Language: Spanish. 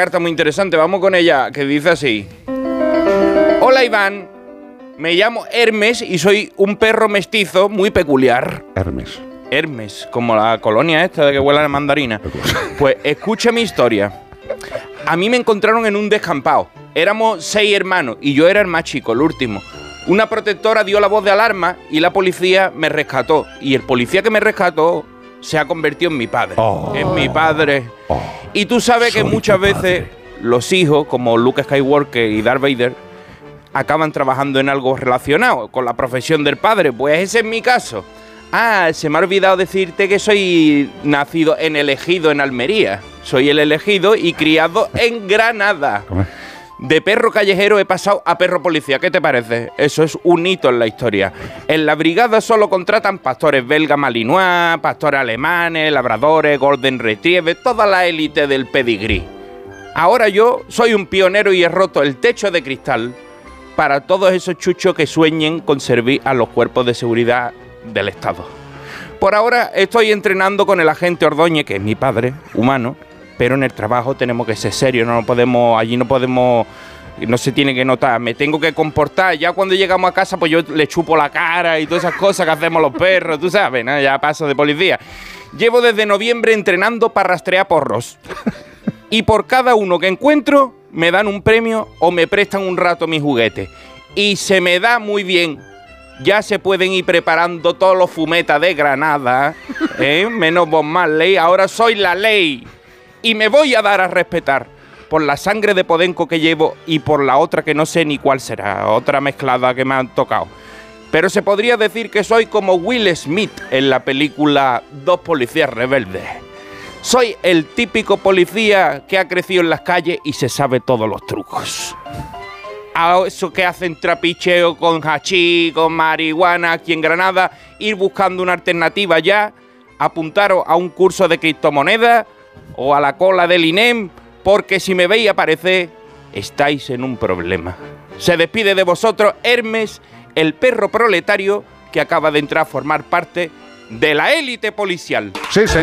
carta muy interesante, vamos con ella, que dice así. Hola Iván, me llamo Hermes y soy un perro mestizo muy peculiar. Hermes. Hermes, como la colonia esta de que huele a mandarina. Pues escucha mi historia. A mí me encontraron en un descampado. Éramos seis hermanos y yo era el más chico, el último. Una protectora dio la voz de alarma y la policía me rescató. Y el policía que me rescató se ha convertido en mi padre. Oh. Es mi padre. Oh, Y tú sabes que muchas veces los hijos, como Luke Skywalker y Darth Vader, acaban trabajando en algo relacionado con la profesión del padre. Pues ese es mi caso. Ah, se me ha olvidado decirte que soy nacido en elegido en Almería. Soy el elegido y criado en Granada. De perro callejero he pasado a perro policía. ¿Qué te parece? Eso es un hito en la historia. En la brigada solo contratan pastores belga malinois, pastores alemanes, labradores, golden retriever, toda la élite del pedigrí. Ahora yo soy un pionero y he roto el techo de cristal para todos esos chuchos que sueñen con servir a los cuerpos de seguridad del Estado. Por ahora estoy entrenando con el agente Ordóñez, que es mi padre, humano, pero en el trabajo tenemos que ser serios, no podemos, allí no podemos, no se tiene que notar, me tengo que comportar, ya cuando llegamos a casa pues yo le chupo la cara y todas esas cosas que hacemos los perros, tú sabes, ¿no? ya paso de policía. Llevo desde noviembre entrenando para rastrear porros. Y por cada uno que encuentro, me dan un premio o me prestan un rato mis juguetes. Y se me da muy bien. Ya se pueden ir preparando todos los fumetas de Granada, ¿eh? menos Bob Marley. Ahora soy la ley. Y me voy a dar a respetar por la sangre de Podenco que llevo y por la otra que no sé ni cuál será, otra mezclada que me han tocado. Pero se podría decir que soy como Will Smith en la película Dos policías rebeldes. Soy el típico policía que ha crecido en las calles y se sabe todos los trucos. A eso que hacen trapicheo con hachí, con marihuana aquí en Granada, ir buscando una alternativa ya, apuntaros a un curso de criptomonedas o a la cola del INEM, porque si me veis aparecer, estáis en un problema. Se despide de vosotros Hermes, el perro proletario que acaba de entrar a formar parte de la élite policial. Sí, señor.